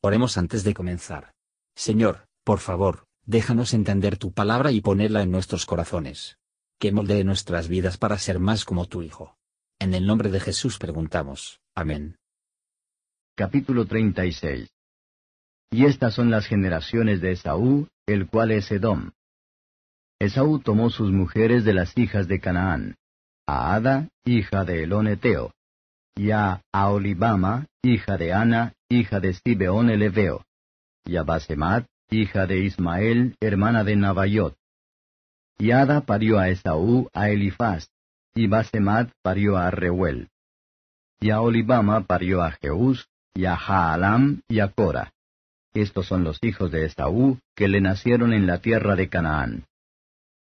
Oremos antes de comenzar. Señor, por favor, déjanos entender tu palabra y ponerla en nuestros corazones. Que moldee nuestras vidas para ser más como tu Hijo. En el nombre de Jesús preguntamos. Amén. Capítulo 36 Y estas son las generaciones de Esaú, el cual es Edom. Esaú tomó sus mujeres de las hijas de Canaán, a Ada, hija de Eloneteo, y a Aolibama, hija de Ana, hija de Sibeón el Eveo, y a Basemat, hija de Ismael, hermana de Nabayot. Y Ada parió a Esaú a Elifaz, y Basemat parió a Reuel. Y a parió a Jeús, y a Jaalam, y a Cora. Estos son los hijos de Esaú, que le nacieron en la tierra de Canaán.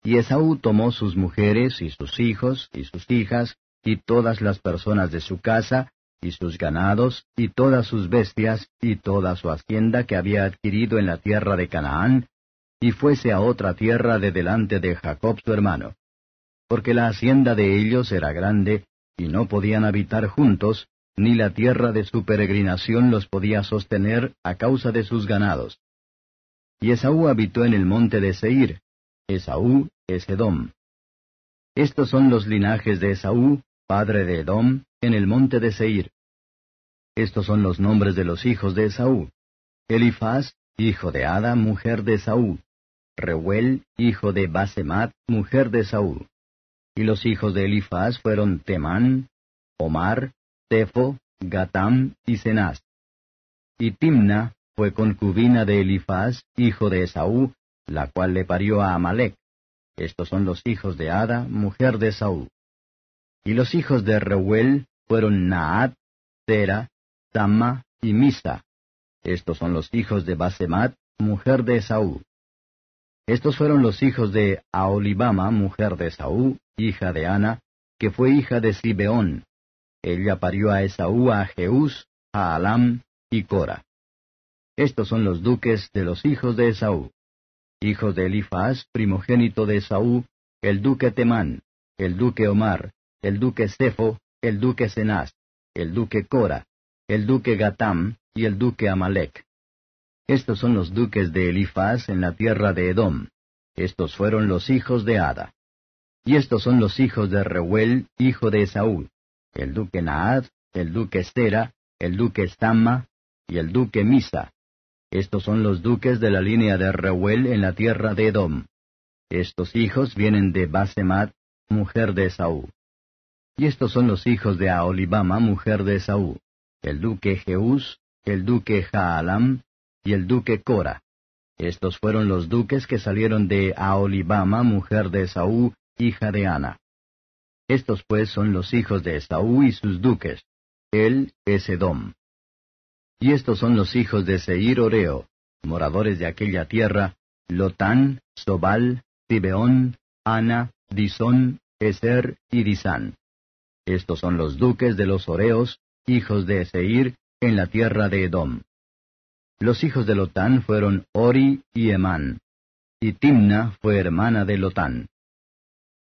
Y Esaú tomó sus mujeres, y sus hijos, y sus hijas, y todas las personas de su casa, y sus ganados, y todas sus bestias, y toda su hacienda que había adquirido en la tierra de Canaán, y fuese a otra tierra de delante de Jacob su hermano. Porque la hacienda de ellos era grande, y no podían habitar juntos, ni la tierra de su peregrinación los podía sostener a causa de sus ganados. Y Esaú habitó en el monte de Seir. Esaú es Edom. Estos son los linajes de Esaú, padre de Edom, en el monte de Seir. Estos son los nombres de los hijos de Esaú. Elifaz, hijo de Ada, mujer de Esaú. Reuel, hijo de Basemat, mujer de Esaú. Y los hijos de Elifaz fueron Temán, Omar, Tefo, Gatam y Cenaz. Y Timna fue concubina de Elifaz, hijo de Esaú, la cual le parió a Amalek. Estos son los hijos de Ada, mujer de Esaú. Y los hijos de Reuel fueron Naat, Tera, Tama y Misa. Estos son los hijos de Basemat, mujer de Esaú. Estos fueron los hijos de Aolibama, mujer de Esaú, hija de Ana, que fue hija de Sibeón. Ella parió a Esaú a Jeús, a Alam y Cora. Estos son los duques de los hijos de Esaú. Hijos de Elifaz, primogénito de Esaú, el duque Temán, el duque Omar, el duque Cefo, el duque Cenaz, el duque Cora, el duque Gatam y el duque Amalek. Estos son los duques de Elifaz en la tierra de Edom. Estos fueron los hijos de Ada. Y estos son los hijos de Reuel, hijo de Esaú, el duque Naad, el duque Estera, el duque Stamma y el duque Misa. Estos son los duques de la línea de Reuel en la tierra de Edom. Estos hijos vienen de Basemat, mujer de Esaú. Y estos son los hijos de Aolibama, mujer de Esaú, el duque Jeús, el duque Jaalam y el duque Cora. Estos fueron los duques que salieron de Aolibama, mujer de Esaú, hija de Ana. Estos pues son los hijos de Esaú y sus duques. Él es Edom. Y estos son los hijos de Seir Oreo, moradores de aquella tierra, Lotán, Sobal, Tibeón, Ana, Disón, Eser y Disán. Estos son los duques de los Oreos, hijos de Seir, en la tierra de Edom. Los hijos de Lotán fueron Ori y Emán, y Timna fue hermana de Lotán.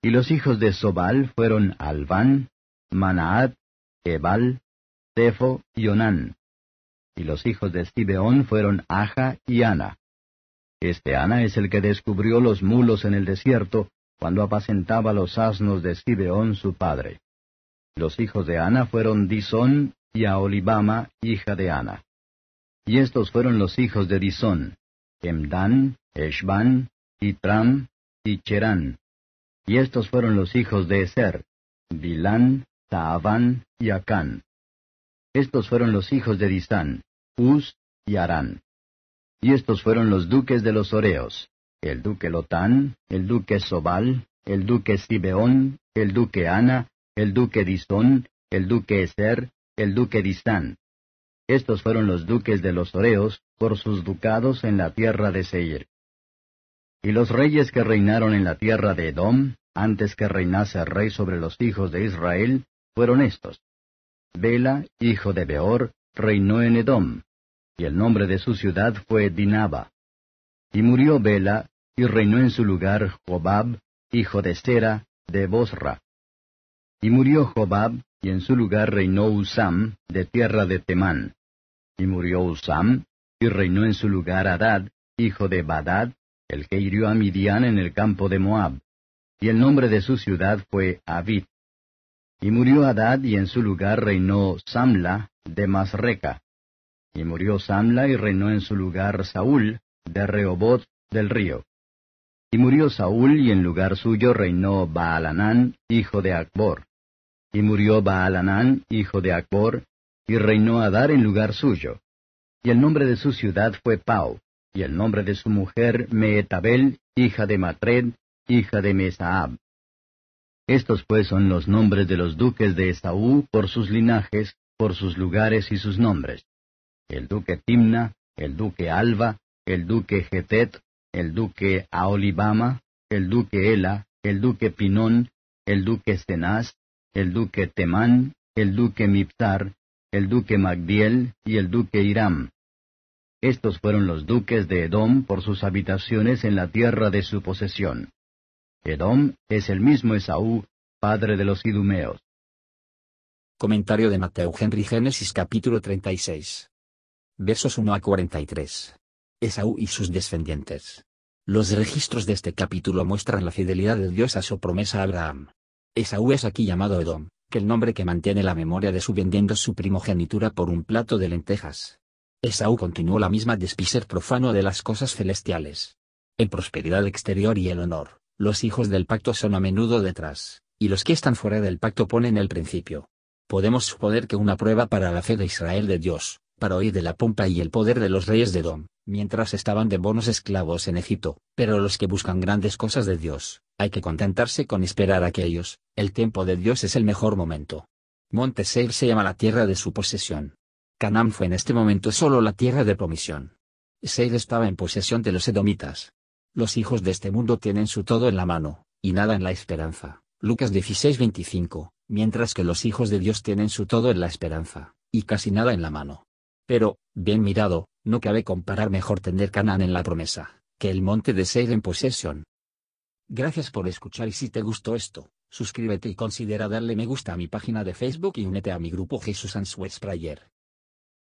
Y los hijos de Sobal fueron Alván, Manaat, Ebal, Tefo y Onán. Y los hijos de Sibeón fueron Aja y Ana. Este Ana es el que descubrió los mulos en el desierto, cuando apacentaba los asnos de Sibeón su padre. Los hijos de Ana fueron Disón y Aolibama, hija de Ana. Y estos fueron los hijos de Disón, Emdan, Eshban, Itram y Cherán. Y estos fueron los hijos de Eser, Bilán, Taaván y Acán. Estos fueron los hijos de Disán, Uz y Arán. Y estos fueron los duques de los Oreos, el duque Lotán, el duque Sobal, el duque Sibeón, el duque Ana, el duque Disón, el duque Eser, el duque Disán. Estos fueron los duques de los Oreos por sus ducados en la tierra de Seir. Y los reyes que reinaron en la tierra de Edom, antes que reinase rey sobre los hijos de Israel, fueron estos. Bela, hijo de Beor, reinó en Edom, y el nombre de su ciudad fue Dinaba. Y murió Bela, y reinó en su lugar Jobab, hijo de Sera, de Bosra. Y murió Jobab, y en su lugar reinó Usam, de tierra de Temán. Y murió Usam, y reinó en su lugar Adad, hijo de Badad, el que hirió a Midian en el campo de Moab. Y el nombre de su ciudad fue Abid. Y murió Adad y en su lugar reinó Samla de Masreca. Y murió Samla y reinó en su lugar Saúl de Rehobot del río. Y murió Saúl y en lugar suyo reinó Baalanán, hijo de Acbor. Y murió Baalanán, hijo de Acbor, y reinó Adar en lugar suyo. Y el nombre de su ciudad fue Pau, y el nombre de su mujer Meetabel, hija de Matred, hija de Mesaab. Estos pues son los nombres de los duques de Esaú por sus linajes, por sus lugares y sus nombres. El duque Timna, el duque Alba, el duque Getet, el duque Aolibama, el duque Ela, el duque Pinón, el duque Stenaz, el duque Temán, el duque Miptar, el duque Magdiel y el duque Hiram. Estos fueron los duques de Edom por sus habitaciones en la tierra de su posesión. Edom es el mismo Esaú, padre de los idumeos. Comentario de Mateo Henry Génesis capítulo 36. Versos 1 a 43. Esaú y sus descendientes. Los registros de este capítulo muestran la fidelidad de Dios a su promesa a Abraham. Esaú es aquí llamado Edom, el nombre que mantiene la memoria de su vendiendo su primogenitura por un plato de lentejas. Esaú continuó la misma despiser profano de las cosas celestiales. En prosperidad exterior y el honor, los hijos del pacto son a menudo detrás, y los que están fuera del pacto ponen el principio. Podemos suponer que una prueba para la fe de Israel de Dios, para oír de la pompa y el poder de los reyes de Edom, mientras estaban de bonos esclavos en Egipto, pero los que buscan grandes cosas de Dios, hay que contentarse con esperar a que ellos, el tiempo de Dios es el mejor momento. Monte Seir se llama la tierra de su posesión. Canaán fue en este momento solo la tierra de promisión. Seir estaba en posesión de los edomitas. Los hijos de este mundo tienen su todo en la mano, y nada en la esperanza. Lucas 16:25, mientras que los hijos de Dios tienen su todo en la esperanza, y casi nada en la mano. Pero, bien mirado, no cabe comparar mejor tener Canaán en la promesa, que el monte de Seir en posesión. Gracias por escuchar y si te gustó esto, suscríbete y considera darle me gusta a mi página de Facebook y únete a mi grupo Jesús Answers Prayer.